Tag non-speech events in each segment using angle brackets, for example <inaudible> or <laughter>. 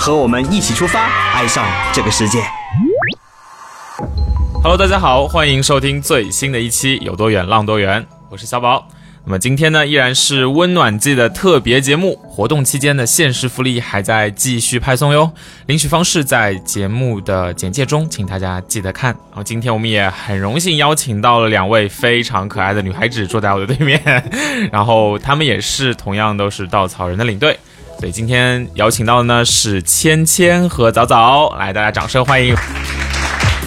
和我们一起出发，爱上这个世界。Hello，大家好，欢迎收听最新的一期《有多远浪多远》，我是小宝。那么今天呢，依然是温暖季的特别节目，活动期间的限时福利还在继续派送哟。领取方式在节目的简介中，请大家记得看。然后今天我们也很荣幸邀请到了两位非常可爱的女孩子坐在我的对面，然后她们也是同样都是稻草人的领队。所以今天邀请到的呢是芊芊和早早，来大家掌声欢迎。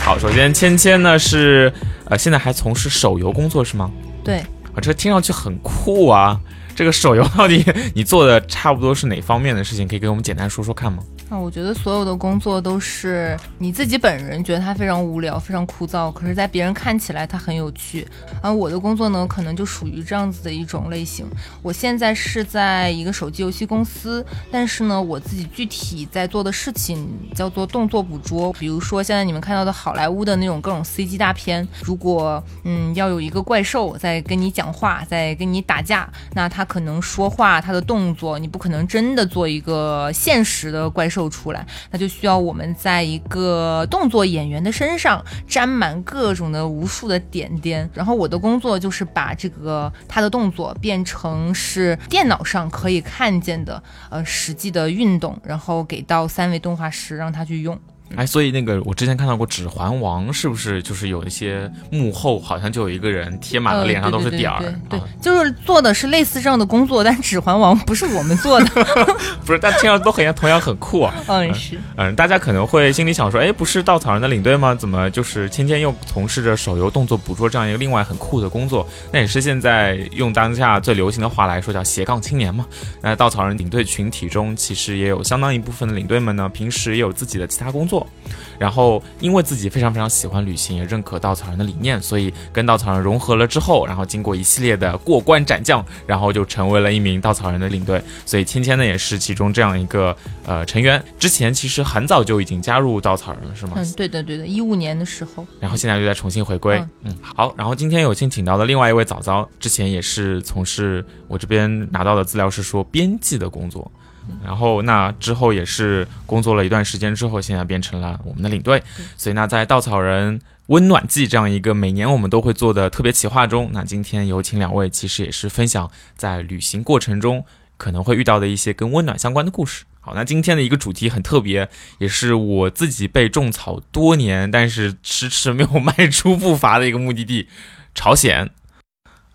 好，首先芊芊呢是呃现在还从事手游工作是吗？对，啊，这听上去很酷啊！这个手游到底你做的差不多是哪方面的事情？可以给我们简单说说看吗？我觉得所有的工作都是你自己本人觉得它非常无聊、非常枯燥，可是在别人看起来它很有趣。而我的工作呢，可能就属于这样子的一种类型。我现在是在一个手机游戏公司，但是呢，我自己具体在做的事情叫做动作捕捉。比如说现在你们看到的好莱坞的那种各种 CG 大片，如果嗯要有一个怪兽在跟你讲话，在跟你打架，那它可能说话，它的动作，你不可能真的做一个现实的怪兽出来，那就需要我们在一个动作演员的身上沾满各种的无数的点点。然后我的工作就是把这个他的动作变成是电脑上可以看见的呃实际的运动，然后给到三维动画师让他去用。哎，所以那个我之前看到过《指环王》，是不是就是有一些幕后好像就有一个人贴满了脸上都是点儿？呃对对对对啊就是做的是类似这样的工作，但《指环王》不是我们做的。<laughs> 不是，但听上去都很同样很酷啊。<laughs> 嗯，是。嗯，大家可能会心里想说，哎，不是稻草人的领队吗？怎么就是芊芊又从事着手游动作捕捉这样一个另外很酷的工作？那也是现在用当下最流行的话来说叫斜杠青年嘛。那稻草人领队群体中，其实也有相当一部分的领队们呢，平时也有自己的其他工作，然后因为自己非常非常喜欢旅行，也认可稻草人的理念，所以跟稻草人融合了之后，然后经过一系列的过关斩将，然后就成为了一名稻草人的领队。所以芊芊呢也是其中这样一个呃成员。之前其实很早就已经加入稻草人了，是吗？嗯，对的对的，一五年的时候。然后现在又在重新回归。嗯嗯，好。然后今天有幸请到的另外一位早早，之前也是从事我这边拿到的资料是说编辑的工作。然后那之后也是工作了一段时间之后，现在变成了我们的领队。所以那在稻草人温暖季这样一个每年我们都会做的特别企划中，那今天有请两位，其实也是分享在旅行过程中可能会遇到的一些跟温暖相关的故事。好，那今天的一个主题很特别，也是我自己被种草多年，但是迟迟没有 <laughs> 迈出步伐的一个目的地——朝鲜。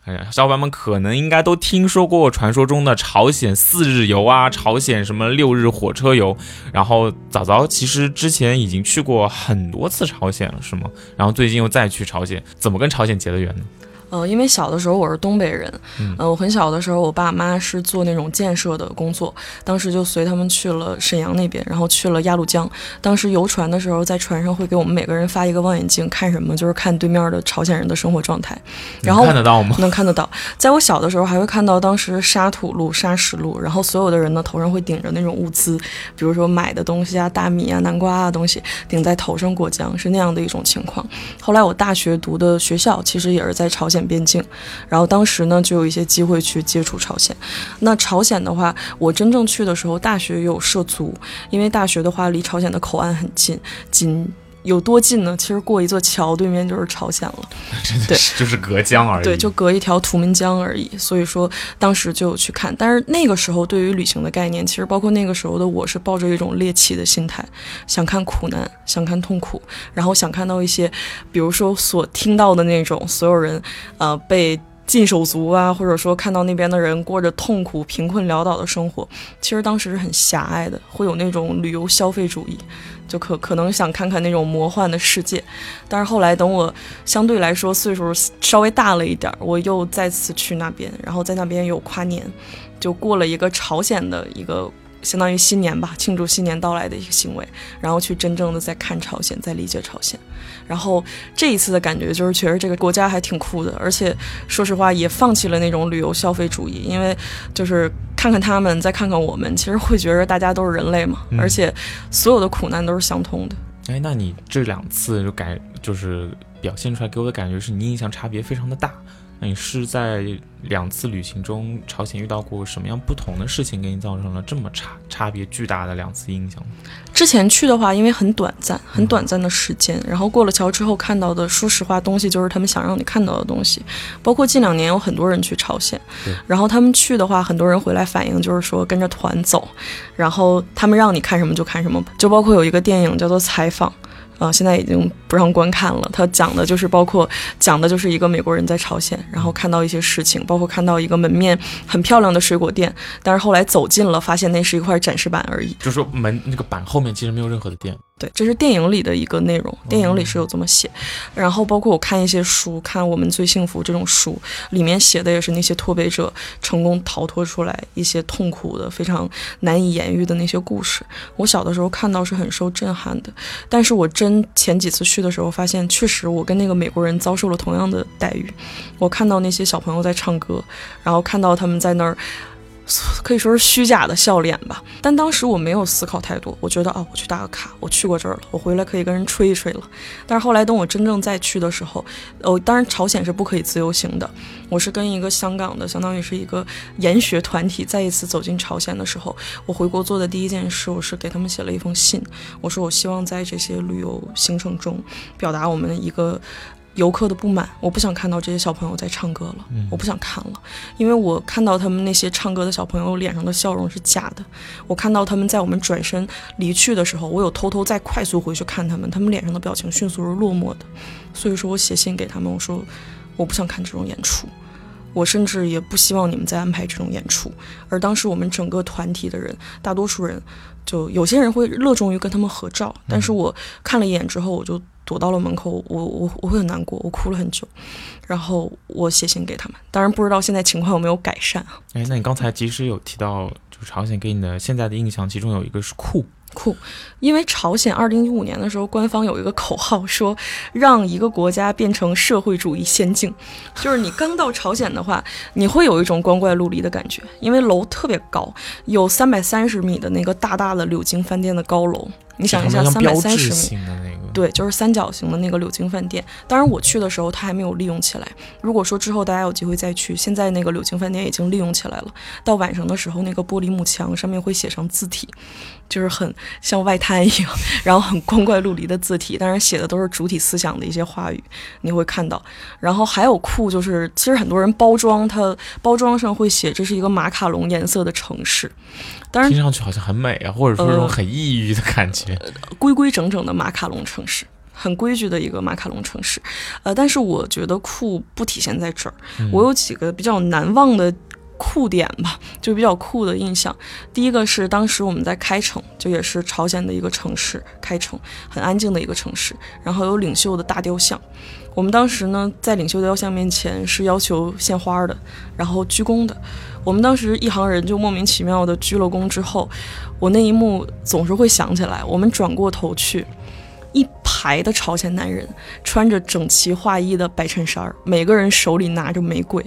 哎呀，小伙伴们可能应该都听说过传说中的朝鲜四日游啊，朝鲜什么六日火车游。然后早早其实之前已经去过很多次朝鲜了，是吗？然后最近又再去朝鲜，怎么跟朝鲜结的缘呢？呃，因为小的时候我是东北人，嗯呃，我很小的时候，我爸妈是做那种建设的工作，当时就随他们去了沈阳那边，然后去了鸭绿江。当时游船的时候，在船上会给我们每个人发一个望远镜，看什么？就是看对面的朝鲜人的生活状态。然后看得到吗？能看得到，在我小的时候还会看到当时沙土路、沙石路，然后所有的人呢头上会顶着那种物资，比如说买的东西啊、大米啊、南瓜啊东西顶在头上过江，是那样的一种情况。后来我大学读的学校其实也是在朝鲜边境，然后当时呢就有一些机会去接触朝鲜。那朝鲜的话，我真正去的时候，大学有涉足，因为大学的话离朝鲜的口岸很近，仅。有多近呢？其实过一座桥，对面就是朝鲜了。<laughs> 对是就是隔江而已。对，就隔一条图们江而已。所以说，当时就有去看。但是那个时候，对于旅行的概念，其实包括那个时候的我是抱着一种猎奇的心态，想看苦难，想看痛苦，然后想看到一些，比如说所听到的那种所有人，呃，被。禁手足啊，或者说看到那边的人过着痛苦、贫困潦倒的生活，其实当时是很狭隘的，会有那种旅游消费主义，就可可能想看看那种魔幻的世界。但是后来等我相对来说岁数稍微大了一点，我又再次去那边，然后在那边有跨年，就过了一个朝鲜的一个相当于新年吧，庆祝新年到来的一个行为，然后去真正的在看朝鲜，在理解朝鲜。然后这一次的感觉就是觉得这个国家还挺酷的，而且说实话也放弃了那种旅游消费主义，因为就是看看他们，再看看我们，其实会觉得大家都是人类嘛，嗯而且所有的苦难都是相通的。哎，那你这两次就感就是表现出来给我的感觉是你印象差别非常的大。那你是在两次旅行中，朝鲜遇到过什么样不同的事情，给你造成了这么差差别巨大的两次印象？之前去的话，因为很短暂，很短暂的时间，然后过了桥之后看到的，说实话，东西就是他们想让你看到的东西。包括近两年有很多人去朝鲜，然后他们去的话，很多人回来反映就是说跟着团走，然后他们让你看什么就看什么，就包括有一个电影叫做《采访》。呃，现在已经不让观看了。他讲的就是包括讲的就是一个美国人在朝鲜，然后看到一些事情，包括看到一个门面很漂亮的水果店，但是后来走近了，发现那是一块展示板而已。就是说门那个板后面其实没有任何的店，对，这是电影里的一个内容，电影里是有这么写。然后包括我看一些书，看《我们最幸福》这种书，里面写的也是那些脱北者成功逃脱出来一些痛苦的、非常难以言喻的那些故事。我小的时候看到是很受震撼的，但是我真前几次去的时候，发现确实我跟那个美国人遭受了同样的待遇。我看到那些小朋友在唱歌，然后看到他们在那儿。<laughs> 可以说是虚假的笑脸吧，但当时我没有思考太多，我觉得啊，我去打个卡，我去过这儿了，我回来可以跟人吹一吹了。但是后来等我真正再去的时候，哦，当然朝鲜是不可以自由行的，我是跟一个香港的，相当于是一个研学团体，再一次走进朝鲜的时候，我回国做的第一件事，我是给他们写了一封信，我说我希望在这些旅游行程中，表达我们一个。游客的不满，我不想看到这些小朋友在唱歌了，嗯我不想看了，因为我看到他们那些唱歌的小朋友脸上的笑容是假的，我看到他们在我们转身离去的时候，我有偷偷再快速回去看他们，他们脸上的表情迅速是落寞的，所以说我写信给他们，我说我不想看这种演出。我甚至也不希望你们再安排这种演出。而当时我们整个团体的人，大多数人，就有些人会热衷于跟他们合照，但是我看了一眼之后，我就躲到了门口，我我我会很难过，我哭了很久，然后我写信给他们。当然不知道现在情况有没有改善啊？哎，那你刚才其实有提到，就朝鲜给你的现在的印象，其中有一个是酷，酷，因为朝鲜二零一五年的时候，官方有一个口号说，让一个国家变成社会主义先进。就是你刚到朝鲜的话，你会有一种光怪陆离的感觉，因为楼特别高，有三百三十米的那个大大的柳京饭店的高楼。你想一下，三百三十米，的那个，对，就是三角形的那个柳京饭店。当然，我去的时候它还没有利用起来。如果说之后大家有机会再去，现在那个柳京饭店已经利用起来了。到晚上的时候，那个玻璃幕墙上面会写上字体，就是很像外滩一样，然后很光怪陆离的字体，当然写的都是主体思想的一些话语，你会看到。然后还有酷，就是其实很多人包装它，包装上会写这是一个马卡龙颜色的城市，当然听上去好像很美啊，或者说这种呃很抑郁的感觉。规规整整的马卡龙城市，很规矩的一个马卡龙城市。呃，但是我觉得酷不体现在这儿。嗯我有几个比较难忘的酷点吧，就比较酷的印象。第一个是当时我们在开城，就也是朝鲜的一个城市，开城很安静的一个城市，然后有领袖的大雕像。我们当时呢，在领袖雕像面前是要求献花的，然后鞠躬的。我们当时一行人就莫名其妙的鞠了躬之后，我那一幕总是会想起来。我们转过头去，一排的朝鲜男人穿着整齐划一的白衬衫儿，每个人手里拿着玫瑰，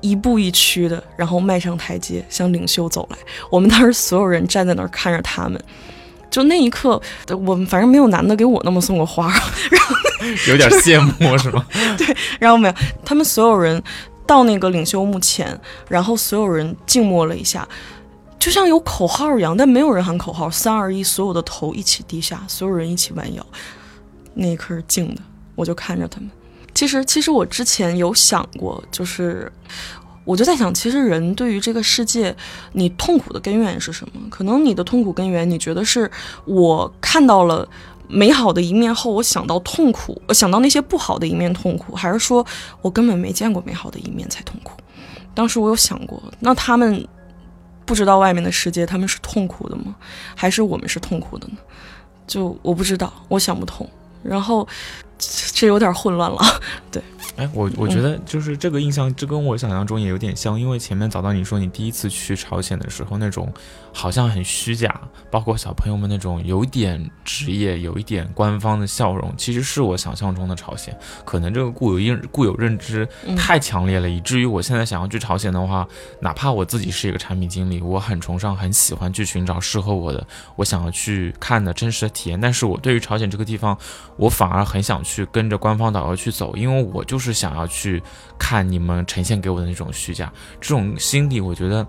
一步一趋的，然后迈上台阶向领袖走来。我们当时所有人站在那儿看着他们。就那一刻，<laughs> 我们反正没有男的给我那么送过花，<laughs> 有点羡慕是吗？对然后没有，他们所有人到那个领袖墓前，然后所有人静默了一下，就像有口号一样，但没有人喊口号，三二一，所有的头一起低下，所有人一起弯腰。那一刻是静的，我就看着他们。其实，其实我之前有想过，就是我就在想，其实人对于这个世界，你痛苦的根源是什么？可能你的痛苦根源，你觉得是我看到了美好的一面后，我想到痛苦，我想到那些不好的一面痛苦，还是说我根本没见过美好的一面才痛苦？当时我有想过，那他们不知道外面的世界，他们是痛苦的吗？还是我们是痛苦的呢？就我不知道，我想不通。然后这这有点混乱了，对。哎，我我觉得就是这个印象，这跟我想象中也有点像，因为前面早到你说你第一次去朝鲜的时候，那种好像很虚假，包括小朋友们那种有点职业、有一点官方的笑容，其实是我想象中的朝鲜。可能这个固有印固有认知太强烈了，以至于我现在想要去朝鲜的话，哪怕我自己是一个产品经理，我很崇尚、很喜欢去寻找适合我的、我想要去看的真实的体验，但是我对于朝鲜这个地方，我反而很想去跟着官方导游去走，因为我就是。想要去看你们呈现给我的那种虚假，这种心理我觉得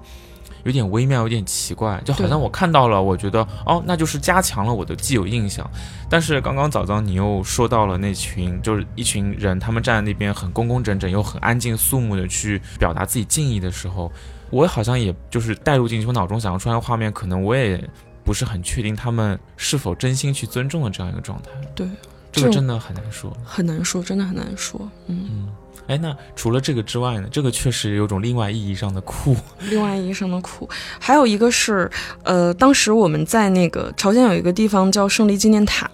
有点微妙，有点奇怪，就好像我看到了，我觉得哦，那就是加强了我的既有印象。但是刚刚早早你又说到了那群，就是一群人，他们站在那边很工工整整又很安静肃穆的去表达自己敬意的时候，我好像也就是带入进去，我脑中想要出来的画面，可能我也不是很确定他们是否真心去尊重的这样一个状态。对。这个真的很难说，很难说，真的很难说。嗯嗯，哎，那除了这个之外呢？这个确实有种另外意义上的酷，<laughs> 另外意义上的酷。还有一个是，呃，当时我们在那个朝鲜有一个地方叫胜利纪念塔，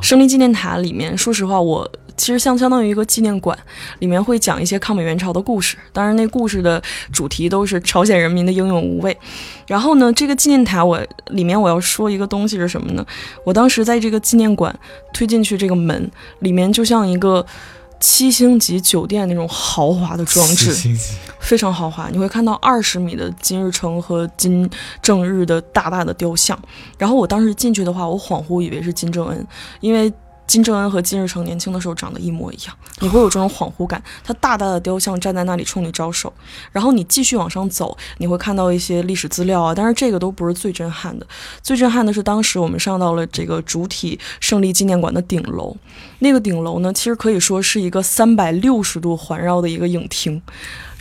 胜利纪念塔里面，说实话我。其实像相当于一个纪念馆，里面会讲一些抗美援朝的故事。当然，那故事的主题都是朝鲜人民的英勇无畏。然后呢，这个纪念塔我里面我要说一个东西是什么呢？我当时在这个纪念馆推进去这个门里面，就像一个七星级酒店那种豪华的装置，<laughs> 非常豪华。你会看到二十米的金日成和金正日的大大的雕像。然后我当时进去的话，我恍惚以为是金正恩，因为。金正恩和金日成年轻的时候长得一模一样，你会有这种恍惚感。他大大的雕像站在那里冲你招手，然后你继续往上走，你会看到一些历史资料啊。但是这个都不是最震撼的，最震撼的是当时我们上到了这个主体胜利纪念馆的顶楼，那个顶楼呢，其实可以说是一个三百六十度环绕的一个影厅。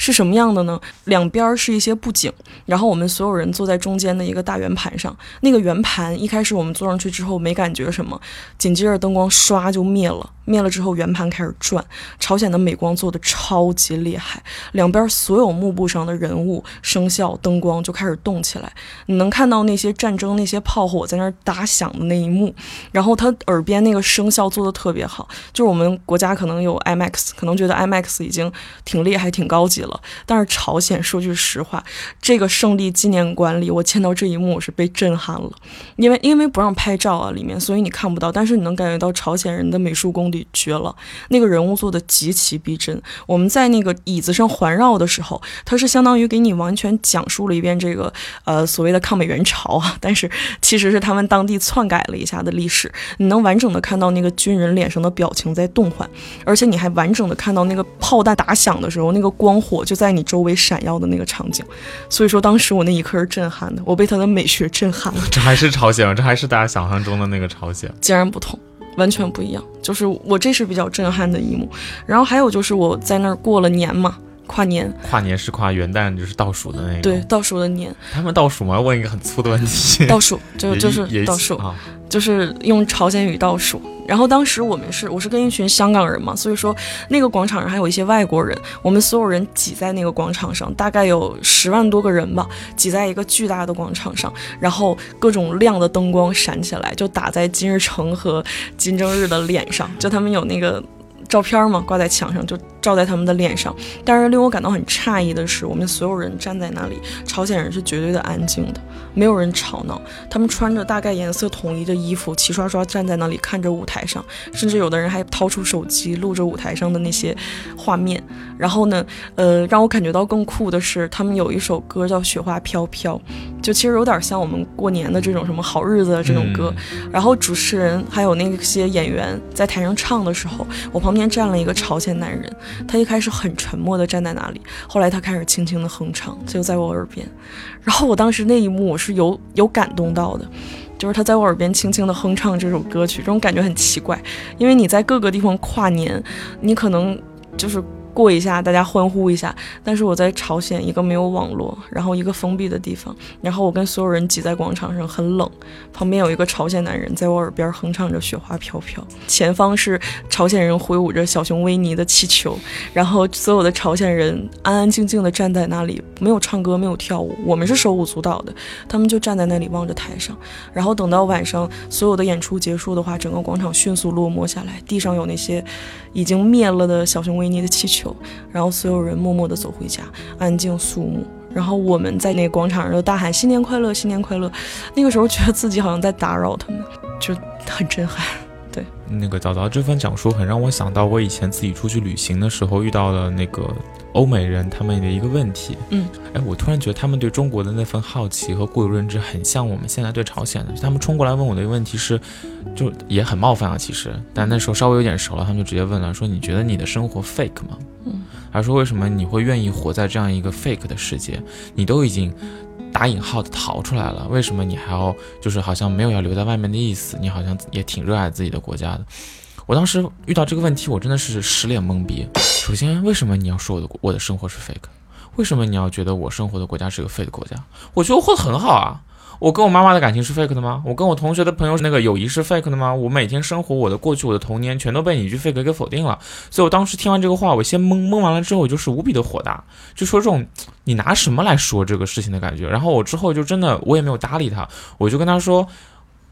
是什么样的呢？两边是一些布景，然后我们所有人坐在中间的一个大圆盘上。那个圆盘一开始我们坐上去之后没感觉什么，紧接着灯光唰就灭了。灭了之后，圆盘开始转。朝鲜的美光做的超级厉害，两边所有幕布上的人物、声效、灯光就开始动起来。你能看到那些战争、那些炮火在那儿打响的那一幕。然后他耳边那个声效做的特别好，就是我们国家可能有 IMAX，可能觉得 IMAX 已经挺厉害、挺高级了。但是朝鲜说句实话，这个胜利纪念馆里，我见到这一幕我是被震撼了，因为因为不让拍照啊里面，所以你看不到。但是你能感觉到朝鲜人的美术功底。绝了！那个人物做的极其逼真。我们在那个椅子上环绕的时候，他是相当于给你完全讲述了一遍这个呃所谓的抗美援朝啊，但是其实是他们当地篡改了一下的历史。你能完整的看到那个军人脸上的表情在动换，而且你还完整的看到那个炮弹打响的时候，那个光火就在你周围闪耀的那个场景。所以说，当时我那一刻是震撼的，我被他的美学震撼了。这还是朝鲜吗，这还是大家想象中的那个朝鲜，截然不同。完全不一样，就是我这是比较震撼的一幕，然后还有就是我在那儿过了年嘛，跨年，跨年是跨元旦，就是倒数的那个，对，倒数的年，他们倒数吗？问一个很粗的问题，倒数就就是倒数啊。就是用朝鲜语倒数，然后当时我们是我是跟一群香港人嘛，所以说那个广场上还有一些外国人，我们所有人挤在那个广场上，大概有十万多个人吧，挤在一个巨大的广场上，然后各种亮的灯光闪起来，就打在金日成和金正日的脸上，就他们有那个照片嘛，挂在墙上就。照在他们的脸上，但是令我感到很诧异的是，我们所有人站在那里，朝鲜人是绝对的安静的，没有人吵闹。他们穿着大概颜色统一的衣服，齐刷刷站在那里看着舞台上，甚至有的人还掏出手机录着舞台上的那些画面。然后呢，呃，让我感觉到更酷的是，他们有一首歌叫《雪花飘飘》，就其实有点像我们过年的这种什么好日子这种歌。然后主持人还有那些演员在台上唱的时候，我旁旁边站了一个朝鲜男人。他一开始很沉默地站在那里，后来他开始轻轻地哼唱，就在我耳边。然后我当时那一幕我是有有感动到的，就是他在我耳边轻轻地哼唱这首歌曲，这种感觉很奇怪，因为你在各个地方跨年，你可能就是过一下，大家欢呼一下。但是我在朝鲜一个没有网络，然后一个封闭的地方，然后我跟所有人挤在广场上，很冷。旁边有一个朝鲜男人在我耳边哼唱着《雪花飘飘》，前方是朝鲜人挥舞着小熊维尼的气球，然后所有的朝鲜人安安静静地站在那里，没有唱歌，没有跳舞。我们是手舞足蹈的，他们就站在那里望着台上。然后等到晚上所有的演出结束的话，整个广场迅速落寞下来，地上有那些已经灭了的小熊维尼的气球，然后所有人默默地走回家，安静肃穆。然后我们在那个广场上就大喊“新年快乐，新年快乐”。那个时候觉得自己好像在打扰他们，就很震撼。那个早早这番讲述很让我想到我以前自己出去旅行的时候遇到了那个欧美人他们的一个问题。嗯，哎，我突然觉得他们对中国的那份好奇和固有认知很像我们现在对朝鲜的。他们冲过来问我的一个问题是，就也很冒犯啊，其实，但那时候稍微有点熟了，他们就直接问了，说你觉得你的生活 fake 吗？嗯，还说为什么你会愿意活在这样一个 fake 的世界？你都已经。打引号的逃出来了，为什么你还要就是好像没有要留在外面的意思？你好像也挺热爱自己的国家的。我当时遇到这个问题，我真的是十脸懵逼。首先，为什么你要说我的我的生活是 fake？为什么你要觉得我生活的国家是个 fake 国家？我觉得我混得很好啊。我跟我妈妈的感情是 fake 的吗？我跟我同学的朋友那个友谊是 fake 的吗？我每天生活，我的过去，我的童年，全都被你一句 fake 给否定了。所以我当时听完这个话，我先懵懵完了之后，我就是无比的火大，就说这种你拿什么来说这个事情的感觉。然后我之后就真的我也没有搭理他，我就跟他说，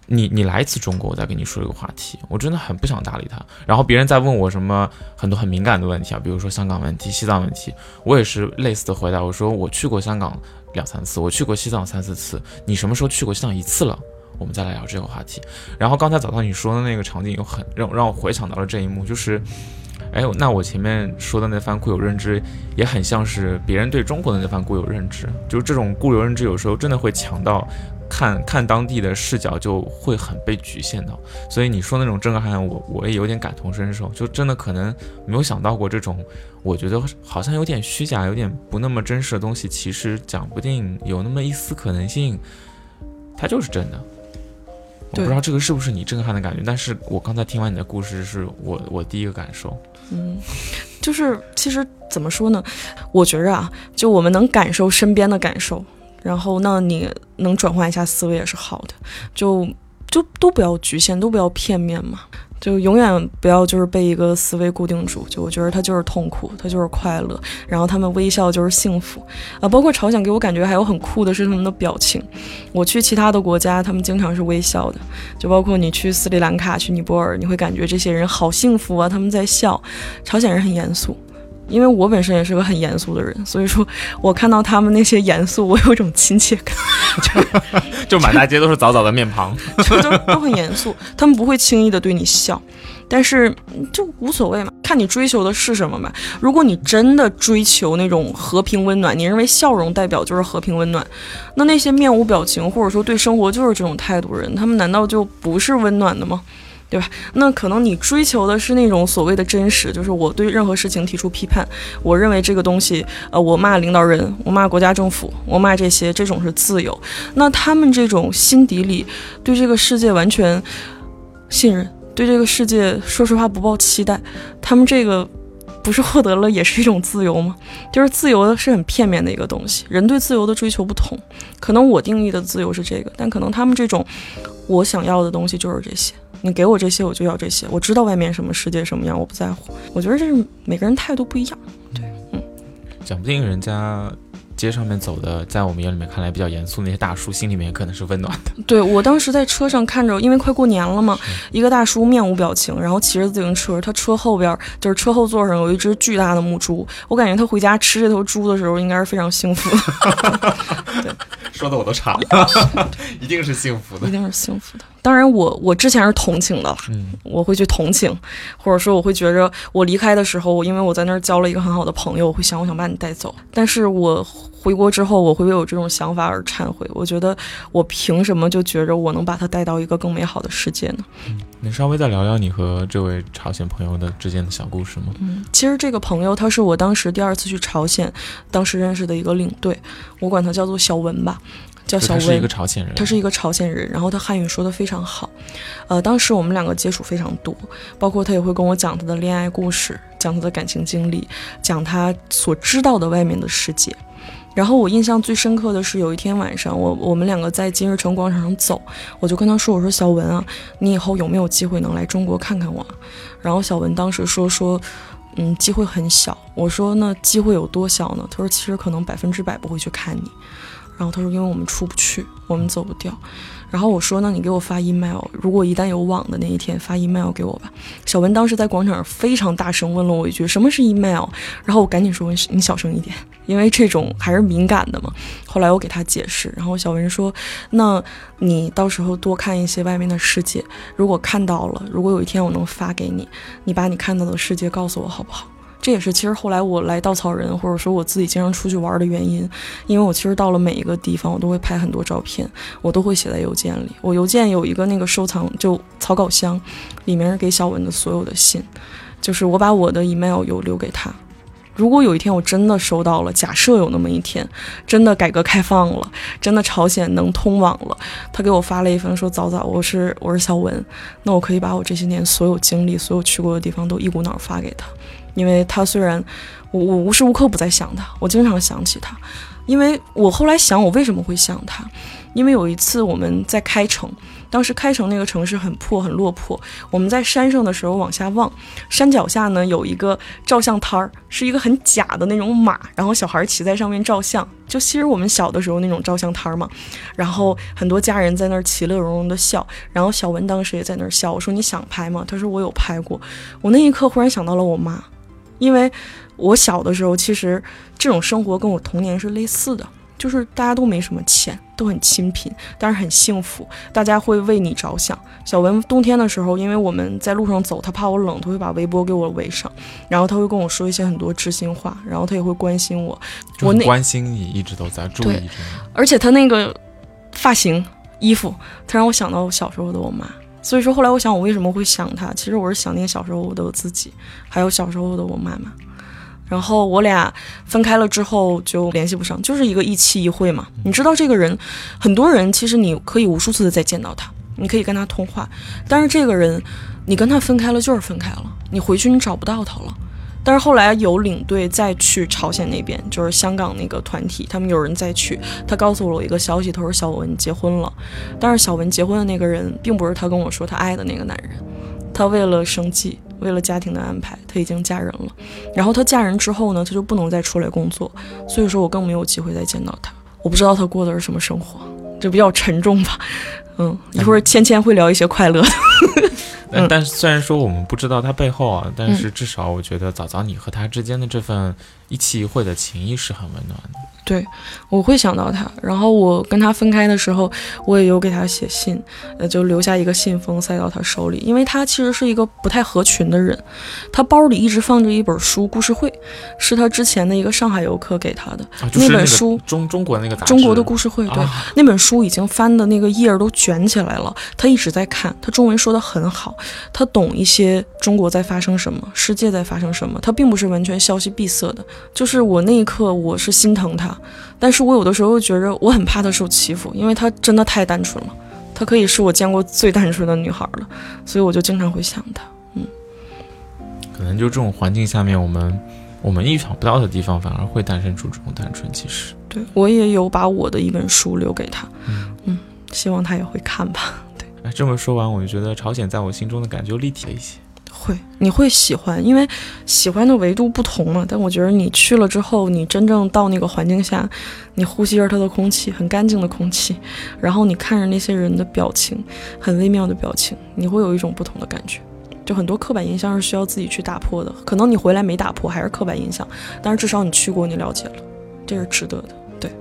你你来一次中国，我再跟你说这个话题。我真的很不想搭理他。然后别人在问我什么很多很敏感的问题啊，比如说香港问题、西藏问题，我也是类似的回答，我说我去过香港。两三次，我去过西藏三四次。你什么时候去过西藏一次了？我们再来聊这个话题。然后刚才早上你说的那个场景，又很让让我回想到了这一幕，就是，哎，那我前面说的那番固有认知，也很像是别人对中国的那番固有认知。就是这种固有认知，有时候真的会强到。看看当地的视角就会很被局限到，所以你说那种震撼，我我也有点感同身受，就真的可能没有想到过这种，我觉得好像有点虚假、有点不那么真实的东西，其实讲不定有那么一丝可能性，它就是真的。我不知道这个是不是你震撼的感觉，但是我刚才听完你的故事，是我我第一个感受。嗯，就是其实怎么说呢？我觉着啊，就我们能感受身边的感受。然后，那你能转换一下思维也是好的，就就都不要局限，都不要片面嘛，就永远不要就是被一个思维固定住。就我觉得他就是痛苦，他就是快乐，然后他们微笑就是幸福啊。包括朝鲜给我感觉还有很酷的是他们的表情。我去其他的国家，他们经常是微笑的，就包括你去斯里兰卡、去尼泊尔，你会感觉这些人好幸福啊，他们在笑。朝鲜人很严肃。因为我本身也是个很严肃的人，所以说我看到他们那些严肃，我有一种亲切感，<laughs> 就 <laughs> 就满大街都是早早的面庞，就就都很严肃，他们不会轻易的对你笑，但是就无所谓嘛，看你追求的是什么吧。如果你真的追求那种和平温暖，你认为笑容代表就是和平温暖，那那些面无表情或者说对生活就是这种态度人，他们难道就不是温暖的吗？对吧？那可能你追求的是那种所谓的真实，就是我对任何事情提出批判，我认为这个东西，呃，我骂领导人，我骂国家政府，我骂这些，这种是自由。那他们这种心底里对这个世界完全信任，对这个世界说实话不抱期待，他们这个不是获得了也是一种自由吗？就是自由是很片面的一个东西，人对自由的追求不同，可能我定义的自由是这个，但可能他们这种我想要的东西就是这些。你给我这些，我就要这些。我知道外面什么世界什么样，我不在乎。我觉得这是每个人态度不一样。对，嗯，讲不定人家街上面走的，在我们眼里面看来比较严肃那些大叔，心里面可能是温暖的。对我当时在车上看着，因为快过年了嘛，一个大叔面无表情，然后骑着自行车，他车后边就是车后座上有一只巨大的母猪，我感觉他回家吃这头猪的时候，应该是非常幸福的。<laughs> 对，说的我都馋了，<laughs> 一定是幸福的，一定是幸福的。当然，我我之前是同情的，嗯我会去同情，或者说我会觉着我离开的时候，因为我在那儿交了一个很好的朋友，我会想我想把你带走。但是我回国之后，我会为我这种想法而忏悔。我觉得我凭什么就觉着我能把他带到一个更美好的世界呢？嗯，能稍微再聊聊你和这位朝鲜朋友的之间的小故事吗？嗯，其实这个朋友他是我当时第二次去朝鲜，当时认识的一个领队，我管他叫做小文吧。叫小文他是一个，朝鲜人，他是一个朝鲜人，然后他汉语说的非常好。呃，当时我们两个接触非常多，包括他也会跟我讲他的恋爱故事，讲他的感情经历，讲他所知道的外面的世界。然后我印象最深刻的是有一天晚上，我我们两个在金日成广场上走，我就跟他说：“我说小文啊，你以后有没有机会能来中国看看我啊？”然后小文当时说说，嗯，机会很小。我说那机会有多小呢？他说其实可能百分之百不会去看你。然后他说因为我们出不去，我们走不掉。然后我说那你给我发 email，如果一旦有网的那一天发 email 给我吧。小文当时在广场上非常大声问了我一句什么是 email，然后我赶紧说你小声一点，因为这种还是敏感的嘛。后来我给他解释，然后小文说那你到时候多看一些外面的世界，如果看到了，如果有一天我能发给你，你把你看到的世界告诉我好不好？这也是其实后来我来稻草人，或者说我自己经常出去玩的原因，因为我其实到了每一个地方，我都会拍很多照片，我都会写在邮件里。我邮件有一个那个收藏就草稿箱，里面是给小文的所有的信，就是我把我的 email 有留给他。如果有一天我真的收到了，假设有那么一天，真的改革开放了，真的朝鲜能通网了，他给我发了一封说：“早早，我是我是小文，那我可以把我这些年所有经历、所有去过的地方都一股脑发给他。”因为他虽然我我无时无刻不在想他，我经常想起他，因为我后来想我为什么会想他，因为有一次我们在开城，当时开城那个城市很破很落魄，我们在山上的时候往下望，山脚下呢有一个照相摊儿，是一个很假的那种马，然后小孩骑在上面照相，就其实我们小的时候那种照相摊儿嘛，然后很多家人在那儿其乐融融的笑，然后小文当时也在那儿笑，我说你想拍吗？他说我有拍过，我那一刻忽然想到了我妈。因为我小的时候，其实这种生活跟我童年是类似的，就是大家都没什么钱，都很清贫，但是很幸福，大家会为你着想。小文冬天的时候，因为我们在路上走，他怕我冷，他会把围脖给我围上，然后他会跟我说一些很多知心话，然后他也会关心我，我那关心你，一直都在注意着你，而且他那个发型、衣服，他让我想到我小时候的我妈。所以说，后来我想，我为什么会想他？其实我是想念小时候的我自己，还有小时候的我妈妈。然后我俩分开了之后就联系不上，就是一个一期一会嘛。你知道这个人，很多人其实你可以无数次的再见到他，你可以跟他通话，但是这个人，你跟他分开了就是分开了，你回去你找不到他了。但是后来有领队再去朝鲜那边，就是香港那个团体，他们有人再去，他告诉了我一个消息，他说小文结婚了，但是小文结婚的那个人并不是他跟我说他爱的那个男人，他为了生计，为了家庭的安排，她已经嫁人了。然后她嫁人之后呢，她就不能再出来工作，所以说我更没有机会再见到她。我不知道她过的是什么生活，就比较沉重吧。嗯，一会儿芊芊会聊一些快乐的。<laughs> 嗯但是虽然说我们不知道他背后啊，但是至少我觉得早早你和他之间的这份一期一会的情谊是很温暖的。对，我会想到他。然后我跟他分开的时候，我也有给他写信，呃，就留下一个信封塞到他手里，因为他其实是一个不太合群的人。他包里一直放着一本书，《故事会》，是他之前的一个上海游客给他的、啊，就是那本书。中中国那个杂志中国的故事会，对、啊那本书已经翻的那个页儿都卷起来了。他一直在看，他中文说的很好，他懂一些中国在发生什么，世界在发生什么。他并不是完全消息闭塞的。就是我那一刻，我是心疼他，但是我有的时候又觉着我很怕他受欺负，因为他真的太单纯了，她可以是我见过最单纯的女孩了，所以我就经常会想她。嗯可能就这种环境下面，我们我们意想不到的地方，反而会诞生出这种单纯。其实，对我也有把我的一本书留给他，嗯嗯，希望他也会看吧。<laughs> 对哎，这么说完，我就觉得朝鲜在我心中的感觉立体了一些。会，你会喜欢，因为喜欢的维度不同嘛。但我觉得你去了之后，你真正到那个环境下，你呼吸着它的空气，很干净的空气，然后你看着那些人的表情，很微妙的表情，你会有一种不同的感觉。就很多刻板印象是需要自己去打破的，可能你回来没打破，还是刻板印象，但是至少你去过，你了解了，这是值得的。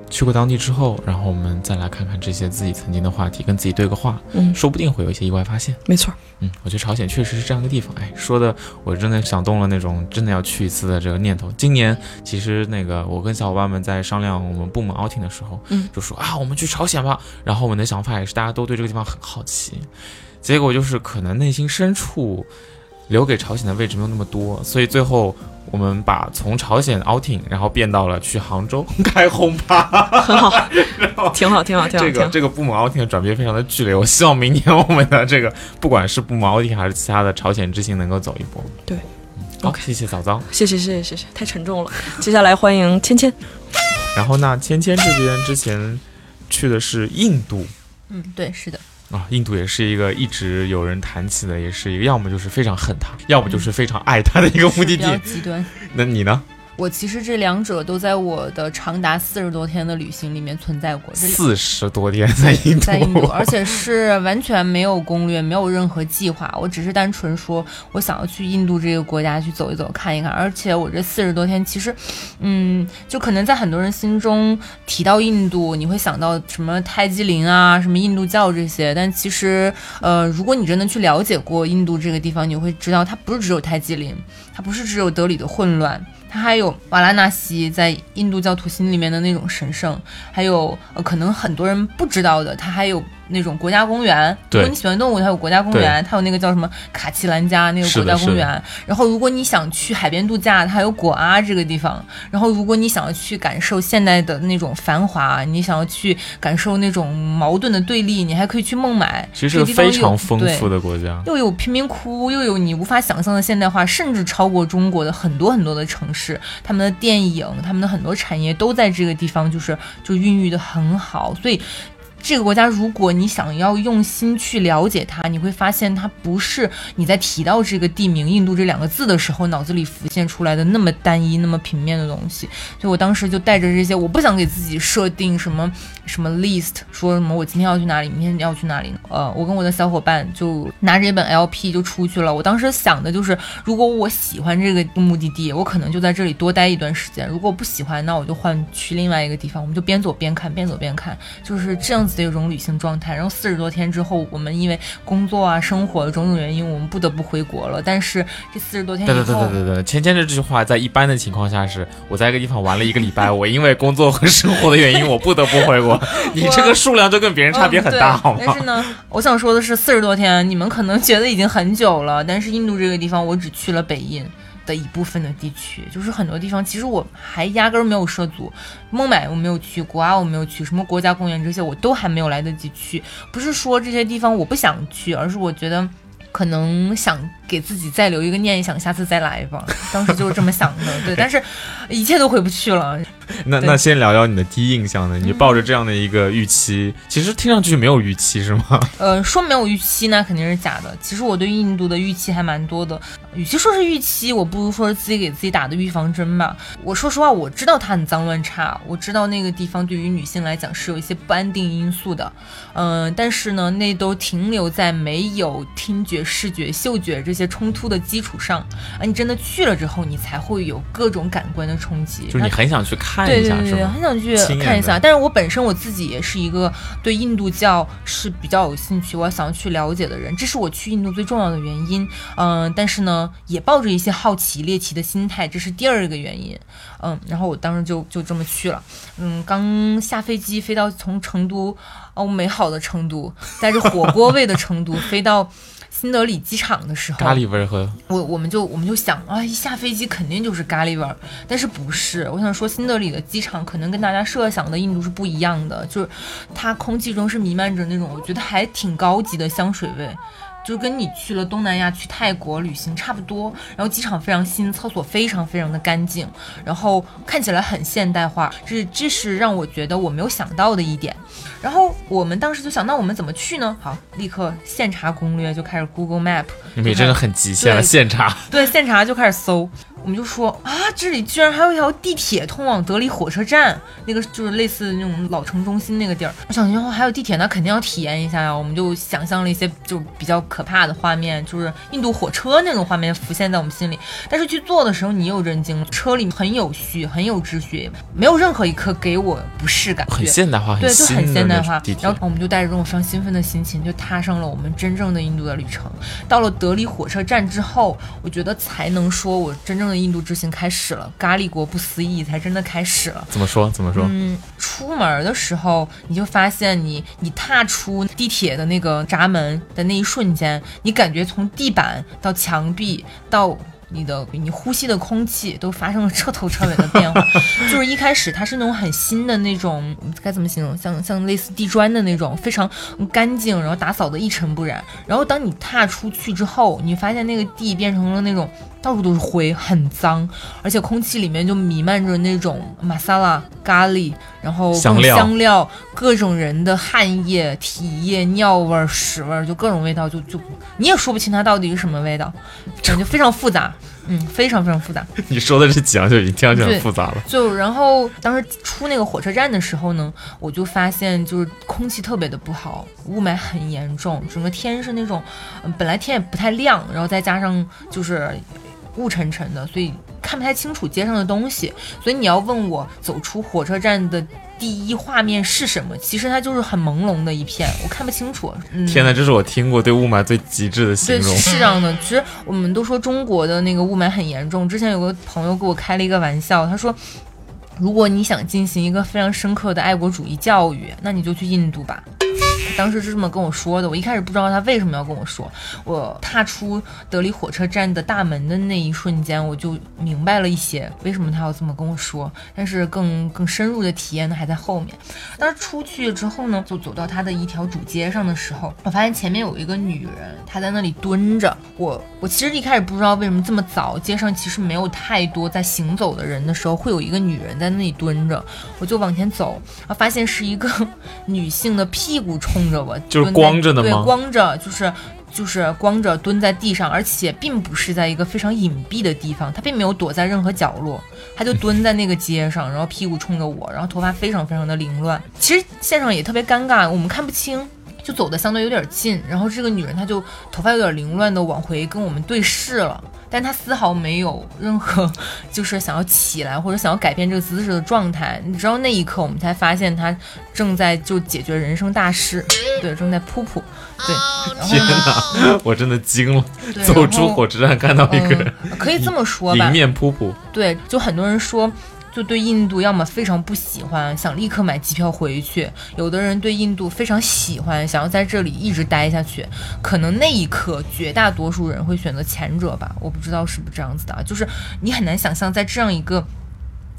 去过当地之后，然后我们再来看看这些自己曾经的话题，跟自己对个话，嗯，说不定会有一些意外发现。没错。嗯，我觉得朝鲜确实是这样一个地方。哎，说的我真的想动了那种真的要去一次的这个念头。今年其实那个我跟小伙伴们在商量我们部门 outing 的时候，嗯，就说啊我们去朝鲜吧。然后我们的想法也是大家都对这个地方很好奇，结果就是可能内心深处留给朝鲜的位置没有那么多，所以最后我们把从朝鲜 outing，然后变到了去杭州开轰趴。很好，<laughs> 挺好，挺好，挺好。这个这个部门 outing 的转变非常的剧烈，我希望明年我们的这个不管是部门 outing 还是其他的朝鲜之行能够走一波。对嗯，好，谢谢早早。谢谢，谢谢，谢谢，太沉重了。接下来欢迎芊芊。<laughs> 然后那芊芊这边之前去的是印度嗯，对，是的。啊，印度也是一个一直有人谈起的，也是一个要么就是非常恨他，要么就是非常爱他的一个目的地。极端。那你呢？我其实这两者都在我的长达四十多天的旅行里面存在过。四十多天在印度，在印度，而且是完全没有攻略，没有任何计划。我只是单纯说，我想要去印度这个国家去走一走、看一看。而且我这四十多天，其实，嗯，就可能在很多人心中提到印度，你会想到什么泰姬陵啊、什么印度教这些。但其实，呃，如果你真的去了解过印度这个地方，你会知道它不是只有泰姬陵，它不是只有德里的混乱。它还有瓦拉纳西在印度教徒心里面的那种神圣，还有呃可能很多人不知道的，它还有那种国家公园。如果你喜欢动物，它有国家公园，它有那个叫什么卡奇兰加那个国家公园。然后如果你想去海边度假，它有果阿这个地方。然后如果你想要去感受现代的那种繁华，你想要去感受那种矛盾的对立，你还可以去孟买。其实地方有非常丰富的国家。又有贫民窟，又有你无法想象的现代化，甚至超过中国的很多很多的城市。他们的电影，他们的很多产业都在这个地方，就是就孕育的很好。所以，这个国家，如果你想要用心去了解它，你会发现它不是你在提到这个地名“印度”这两个字的时候脑子里浮现出来的那么单一、那么平面的东西。所以我当时就带着这些，我不想给自己设定什么什么 list，说什么我今天要去哪里，明天要去哪里。呃，我跟我的小伙伴就拿着一本 LP 就出去了。我当时想的就是，如果我喜欢这个目的地，我可能就在这里多待一段时间；如果不喜欢，那我就换去另外一个地方。我们就边走边看，边走边看，就是这样子的一种旅行状态。然后四十多天之后，我们因为工作啊、生活的种种原因，我们不得不回国了。但是这四十多天以对后，对对对对对，芊芊这句话在一般的情况下是我在一个地方玩了一个礼拜，<laughs> 我因为工作和生活的原因，我不得不回国。你这个数量就跟别人差别很大，嗯好吗但是？呢，我想说的是，四十多天，你们可能觉得已经很久了，但是印度这个地方，我只去了北印。的一部分的地区，就是很多地方，其实我还压根儿没有涉足，孟买我没有去，果阿我没有去，什么国家公园这些我都还没有来得及去。不是说这些地方我不想去，而是我觉得可能想给自己再留一个念想，下次再来吧。当时就是这么想的，对，<laughs> 但是一切都回不去了。那那先聊聊你的第一印象呢？你抱着这样的一个预期，其实听上去没有预期是吗？<laughs> 呃，说没有预期那肯定是假的。其实我对印度的预期还蛮多的，与其说是预期，我不如说是自己给自己打的预防针吧。我说实话，我知道它很脏乱差，我知道那个地方对于女性来讲是有一些不安定因素的，嗯、但是呢，那都停留在没有听觉、视觉、嗅觉这些冲突的基础上，啊，你真的去了之后，你才会有各种感官的冲击。就是你很想去看一下，对？很想去看一下。但是我本身我自己也是一个对印度教是比较有兴趣，我想要去了解的人，这是我去印度最重要的原因。嗯、但是呢，也抱着一些好奇猎奇的心态，这是第二个原因。嗯，然后我当时就就这么去了。嗯，刚下飞机飞到从成都哦美好的成都，带着火锅味的成都飞到。新德里机场的时候，咖喱味儿和我我们就我们就想啊，一下飞机肯定就是咖喱味儿，但是不是？我想说，新德里的机场可能跟大家设想的印度是不一样的，就是它空气中是弥漫着那种我觉得还挺高级的香水味。就是跟你去了东南亚、去泰国旅行差不多，然后机场非常新，厕所非常非常的干净，然后看起来很现代化，这这是让我觉得我没有想到的一点。然后我们当时就想，那我们怎么去呢？好，立刻现查攻略，就开始 Google Map，你们真的很极限了，现查。对，现查就开始搜，我们就说啊，这里居然还有一条地铁通往德里火车站，那个就是类似那种老城中心那个地儿。我想说还有地铁，那肯定要体验一下呀。我们就想象了一些就比较可怕的画面，就是印度火车那种画面浮现在我们心里。但是去坐的时候，你又震惊了，车里很有序，很有秩序，没有任何一刻给我不适感。很现代化，对，就很现代化然后我们就带着这种非常兴奋的心情，就踏上了我们真正的印度的旅程。到了德里火车站之后，我觉得才能说我真正的印度之行开始了，咖喱国不思议才真的开始了。怎么说？怎么说？嗯，出门的时候你就发现你你踏出地铁的那个闸门的那一瞬间，你感觉从地板到墙壁到。你的你呼吸的空气都发生了彻头彻尾的变化，<laughs> 就是一开始它是那种很新的那种，该怎么形容？像像类似地砖的那种，非常干净，然后打扫的一尘不染。然后当你踏出去之后，你发现那个地变成了那种到处都是灰，很脏，而且空气里面就弥漫着那种玛莎拉、咖喱，然后香料、香料、各种人的汗液、体液、尿味、屎味，就各种味道，就就你也说不清它到底是什么味道，感觉非常复杂。嗯，非常非常复杂。<laughs> 你说的这几样就已经听上去很复杂了。就然后当时出那个火车站的时候呢，我就发现就是空气特别的不好，雾霾很严重，整个天是那种，本来天也不太亮，然后再加上就是雾沉沉的，所以看不太清楚街上的东西。所以你要问我走出火车站的。第一画面是什么？其实它就是很朦胧的一片，我看不清楚。天哪，这是我听过对雾霾最极致的形容。对，是这样的。其实我们都说中国的那个雾霾很严重。之前有个朋友给我开了一个玩笑，他说，如果你想进行一个非常深刻的爱国主义教育，那你就去印度吧。当时是这么跟我说的，我一开始不知道他为什么要跟我说。我踏出德里火车站的大门的那一瞬间，我就明白了一些为什么他要这么跟我说。但是更更深入的体验呢还在后面。当时出去之后呢，就走到他的一条主街上的时候，我发现前面有一个女人，她在那里蹲着。我我其实一开始不知道为什么这么早街上其实没有太多在行走的人的时候，会有一个女人在那里蹲着。我就往前走，啊，发现是一个 <laughs> 女性的屁股冲。着我就是光着的吗？对，光着，就是就是光着蹲在地上，而且并不是在一个非常隐蔽的地方，他并没有躲在任何角落，他就蹲在那个街上，然后屁股冲着我，然后头发非常非常的凌乱。其实现场也特别尴尬，我们看不清，就走的相对有点近，然后这个女人她就头发有点凌乱的往回跟我们对视了。但她丝毫没有任何就是想要起来或者想要改变这个姿势的状态。你知道那一刻，我们才发现她正在就解决人生大事，对，正在噗噗。对，天哪，<laughs> 我真的惊了。走出火车站看到一个人，可以这么说吧，迎面噗噗。对，就很多人说。就对印度要么非常不喜欢，想立刻买机票回去；有的人对印度非常喜欢，想要在这里一直待下去。可能那一刻，绝大多数人会选择前者吧，我不知道是不是这样子的。就是你很难想象，在这样一个，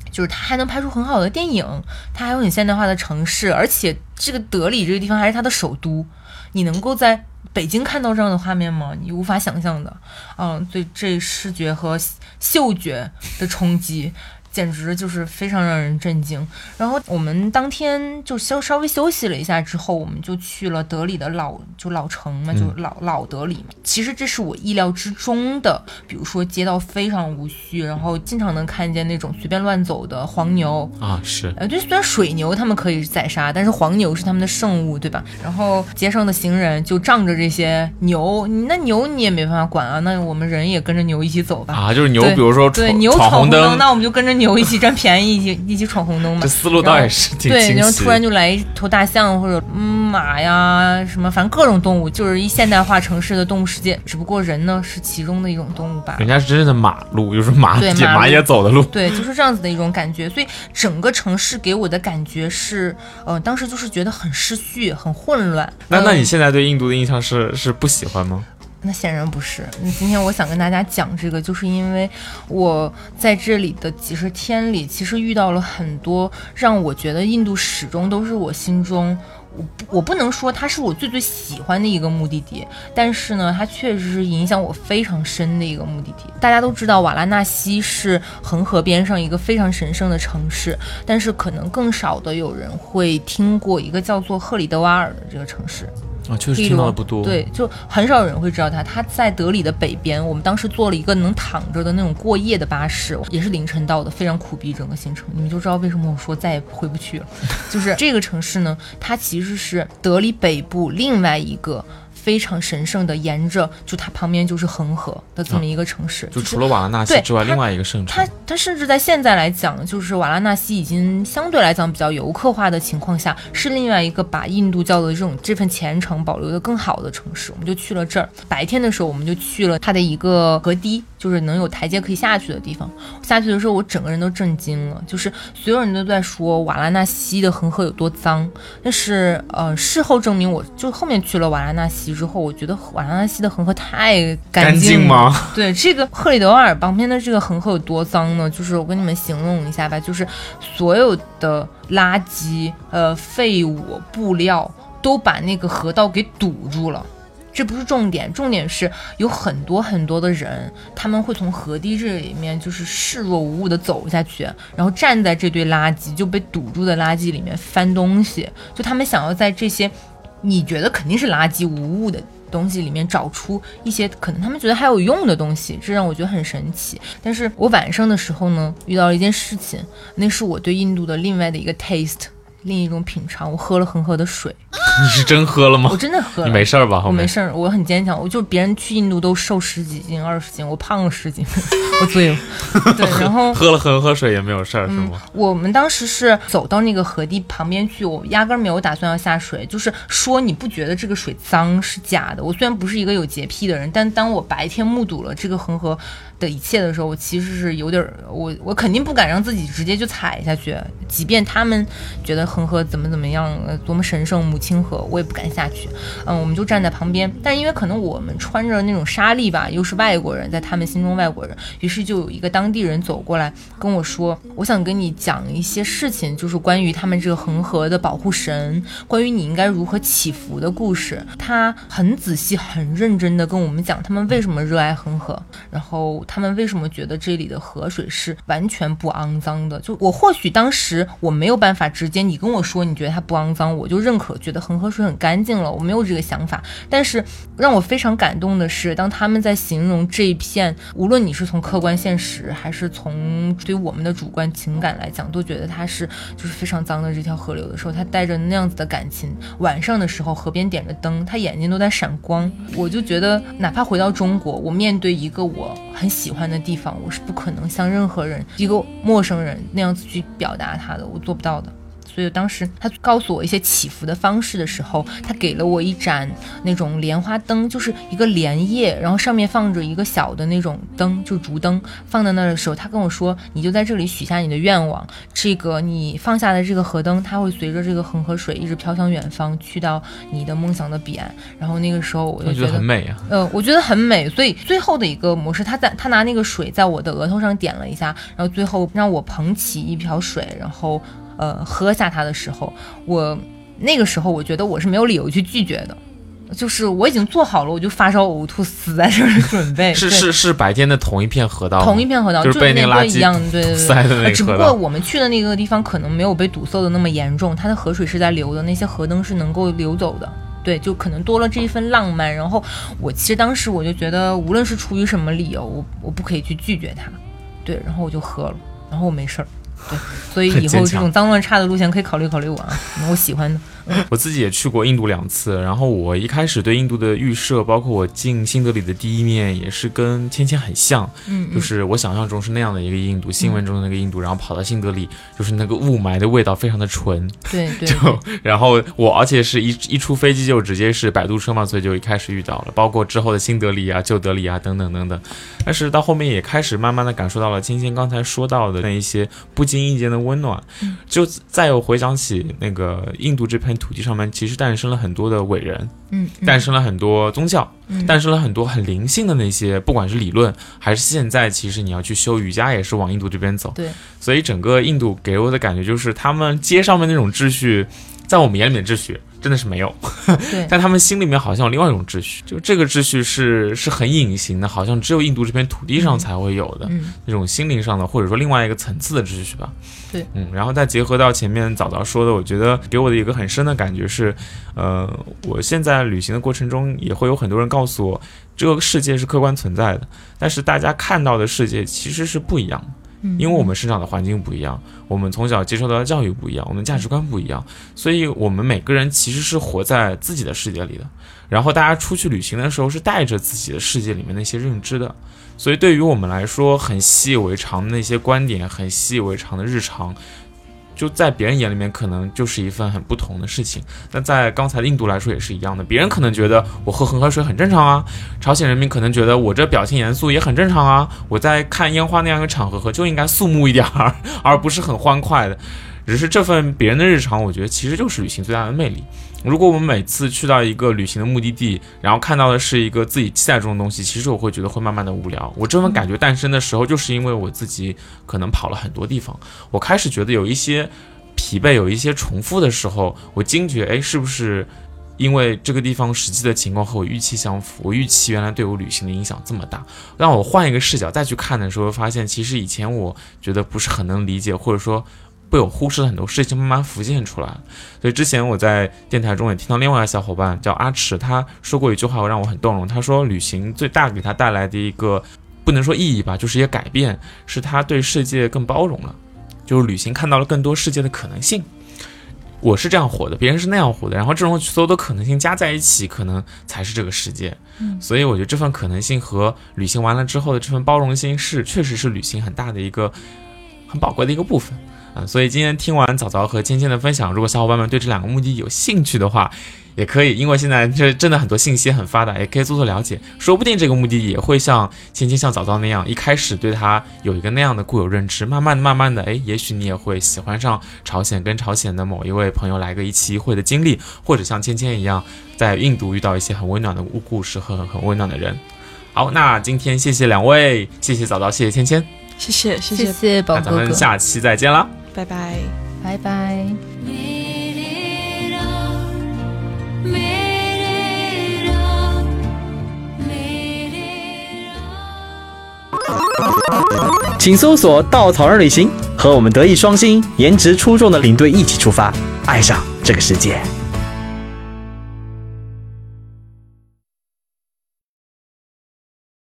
就是他还能拍出很好的电影，他还有很现代化的城市，而且这个德里这个地方还是他的首都，你能够在北京看到这样的画面吗？你无法想象的。嗯，对，这视觉和嗅觉的冲击。简直就是非常让人震惊。然后我们当天就稍稍微休息了一下之后，我们就去了德里的老就老城嘛，就老老德里嘛。其实这是我意料之中的，比如说街道非常无序，然后经常能看见那种随便乱走的黄牛啊，是呃对，虽然水牛他们可以宰杀，但是黄牛是他们的圣物，对吧？然后街上的行人就仗着这些牛，那牛你也没办法管啊，那我们人也跟着牛一起走吧。啊，就是牛，比如说对牛闯红灯，那我们就跟着。牛一起占便宜，一起一起闯红灯嘛。这思路倒也是挺对，然后突然就来一头大象或者马呀，什么反正各种动物，就是一现代化城市的动物世界。只不过人呢是其中的一种动物吧。人家是真正的马路，就是马对马也走的路。对，就是这样子的一种感觉。所以整个城市给我的感觉是，呃，当时就是觉得很失序，很混乱。那那你现在对印度的印象是是不喜欢吗？那显然不是。那今天我想跟大家讲这个，就是因为我在这里的几十天里，其实遇到了很多让我觉得印度始终都是我心中，我我不能说它是我最最喜欢的一个目的地，但是呢，它确实是影响我非常深的一个目的地。大家都知道瓦拉纳西是恒河边上一个非常神圣的城市，但是可能更少的有人会听过一个叫做赫里德瓦尔的这个城市。啊，确实听到的不多。对，就很少有人会知道它。它在德里的北边。我们当时坐了一个能躺着的那种过夜的巴士，也是凌晨到的，非常苦逼整个行程。你们就知道为什么我说再也回不去了。<laughs> 就是这个城市呢，它其实是德里北部另外一个。非常神圣的，沿着就它旁边就是恒河的这么一个城市。就除了瓦拉纳西之外，另外一个圣城它。它甚至在现在来讲，就是瓦拉纳西已经相对来讲比较游客化的情况下，是另外一个把印度教的这种这份虔诚保留的更好的城市。我们就去了这儿。白天的时候，我们就去了它的一个河堤，就是能有台阶可以下去的地方。下去的时候，我整个人都震惊了，就是所有人都在说瓦拉纳西的恒河有多脏，但是呃，事后证明，我就后面去了瓦拉纳西之后，我觉得瓦拉纳西的恒河太干干净了吗？<laughs> 对，这个赫里德瓦尔旁边的这个恒河有多脏呢？就是我跟你们形容一下吧，就是所有的垃圾、呃废物、布料都把那个河道给堵住了。这不是重点，重点是有很多很多的人，他们会从河堤这里面就是视若无物的走下去，然后站在这堆垃圾就被堵住的垃圾里面翻东西，就他们想要在这些你觉得肯定是垃圾无物的东西里面找出一些可能他们觉得还有用的东西，这让我觉得很神奇。但是我晚上的时候呢，遇到了一件事情，那是我对印度的另外的一个 taste，另一种品尝。我喝了恒河的水，<laughs> 你是真喝了吗我？真的喝了。你没事儿吧？我没事儿，我很坚强。我就别人去印度都瘦十几斤、二十斤，我胖了十斤，<laughs> 我醉了。对，然后喝了恒河水也没有事儿是吗？我们当时是走到那个河堤旁边去，我压根儿没有打算要下水，就是说你不觉得这个水脏是假的。我虽然不是一个有洁癖的人，但当我白天目睹了这个恒河的一切的时候，我其实是有点儿，我我肯定不敢让自己直接就踩下去，即便他们觉得恒河怎么怎么样，呃，多么神圣母亲河，我也不敢下去。嗯，我们就站在旁边，但因为可能我们穿着那种纱丽吧，又是外国人，在他们心中外国人，于是就有一个当地人走过来跟我说：“我想跟你讲一些事情，就是关于他们这个恒河的保护神，关于你应该如何祈福的故事。”他很仔细、很认真的跟我们讲他们为什么热爱恒河，然后他们为什么觉得这里的河水是完全不肮脏的。就我或许当时我没有办法直接你跟我说你觉得它不肮脏，我就认可，觉得恒河水很干净了，我没有这个想法。但是让我非常感动的是，当他们在形容这一片，无论你是从客观现实，还是从对我们的主观情感来讲，都觉得它是就是非常脏的这条河流的时候，他带着那样子的感情。晚上的时候，河边点着灯，他眼睛都在闪光。我就觉得，哪怕回到中国，我面对一个我很喜欢的地方，我是不可能像任何人一个陌生人那样子去表达他的，我做不到的。所以当时他告诉我一些祈福的方式的时候，他给了我一盏那种莲花灯，就是一个莲叶，然后上面放着一个小的那种灯，就竹灯，放在那儿的时候，他跟我说，你就在这里许下你的愿望，这个你放下的这个河灯，它会随着这个恒河水一直飘向远方，去到你的梦想的彼岸。然后那个时候我就我觉得很美啊。呃，我觉得很美，所以最后的一个模式，他在他拿那个水在我的额头上点了一下，然后最后让我捧起一瓢水，然后呃喝下它的时候，我那个时候我觉得我是没有理由去拒绝的，就是我已经做好了，我就发烧呕吐死在这儿的准备，是是是白天的同一片河道，同一片河道，就是被那那个垃圾一样，对对对。塞的那呃只不。过我们去的那个地方可能没有被堵塞的那么严重，它的河水是在流的，那些河灯是能够流走的。对，就可能多了这一份浪漫。然后我其实当时我就觉得，无论是出于什么理由，我我不可以去拒绝它。对，然后我就喝了，然后我没事儿。对，所以以后这种脏乱差的路线可以考虑考虑我啊，我喜欢的。<laughs> 我自己也去过印度两次，然后我一开始对印度的预设，包括我进新德里的第一面，也是跟芊芊很像，嗯，就是我想象中是那样的一个印度，新闻中的那个印度，然后跑到新德里，就是那个雾霾的味道非常的纯，对 <laughs> 对就然后我而且是一一出飞机就直接是摆渡车嘛，所以就一开始遇到了，包括之后的新德里啊、旧德里啊等等等等。但是到后面也开始慢慢的感受到了芊芊刚才说到的那一些不经意间的温暖，就再有回想起那个印度这片土地上面，其实诞生了很多的伟人，嗯，嗯。诞生了很多宗教，嗯。诞生了很多很灵性的那些，不管是理论还是现在，其实你要去修瑜伽也是往印度这边走。对，所以整个印度给我的感觉就是，他们街上面那种秩序，在我们眼里面秩序真的是没有，对 <laughs> 但他们心里面好像有另外一种秩序，就这个秩序是是很隐形的，好像只有印度这片土地上才会有的、嗯那种心灵上的，或者说另外一个层次的秩序吧。对，嗯，然后再结合到前面早早说的，我觉得给我的一个很深的感觉是，呃，我现在旅行的过程中也会有很多人告诉我，这个世界是客观存在的，但是大家看到的世界其实是不一样的。因为我们生长的环境不一样，我们从小接受到的教育不一样，我们价值观不一样，所以我们每个人其实是活在自己的世界里的。然后大家出去旅行的时候是带着自己的世界里面那些认知的，所以对于我们来说很习以为常的那些观点，很习以为常的日常。就在别人眼里面，可能就是一份很不同的事情。那在刚才的印度来说也是一样的，别人可能觉得我喝恒河水很正常啊，朝鲜人民可能觉得我这表情严肃也很正常啊，我在看烟花那样一个场合就应该肃穆一点儿，<laughs> 而不是很欢快的。只是这份别人的日常，我觉得其实就是旅行最大的魅力。如果我们每次去到一个旅行的目的地，然后看到的是一个自己期待中的东西，其实我会觉得会慢慢的无聊。我这份感觉诞生的时候，就是因为我自己可能跑了很多地方，我开始觉得有一些疲惫，有一些重复的时候，我惊觉，哎，是不是因为这个地方实际的情况和我预期相符？我预期原来对我旅行的影响这么大，让我换一个视角再去看的时候，发现其实以前我觉得不是很能理解，或者说。被我忽视的很多事情慢慢浮现出来所以之前我在电台中也听到另外一个小伙伴叫阿迟，他说过一句话，让我很动容。他说，旅行最大给他带来的一个不能说意义吧，就是一个改变，是他对世界更包容了。就是旅行看到了更多世界的可能性。我是这样活的，别人是那样活的，然后这种所有的可能性加在一起，可能才是这个世界。所以我觉得这份可能性和旅行完了之后的这份包容心，是确实是旅行很大的一个很宝贵的一个部分。啊，所以今天听完早早和芊芊的分享，如果小伙伴们对这两个目的有兴趣的话，也可以，因为现在这真的很多信息很发达，也可以做做了解，说不定这个目的也会像芊芊像早早那样，一开始对他有一个那样的固有认知，慢慢的、慢慢的，哎，也许你也会喜欢上朝鲜，跟朝鲜的某一位朋友来个一期一会的经历，或者像芊芊一样，在印度遇到一些很温暖的故故事和很很温暖的人。好，那今天谢谢两位，谢谢早早，谢谢芊芊，谢谢谢谢谢宝哥哥，咱们下期再见啦。拜拜，拜拜。请搜索“稻草人旅行”，和我们德艺双馨、颜值出众的领队一起出发，爱上这个世界。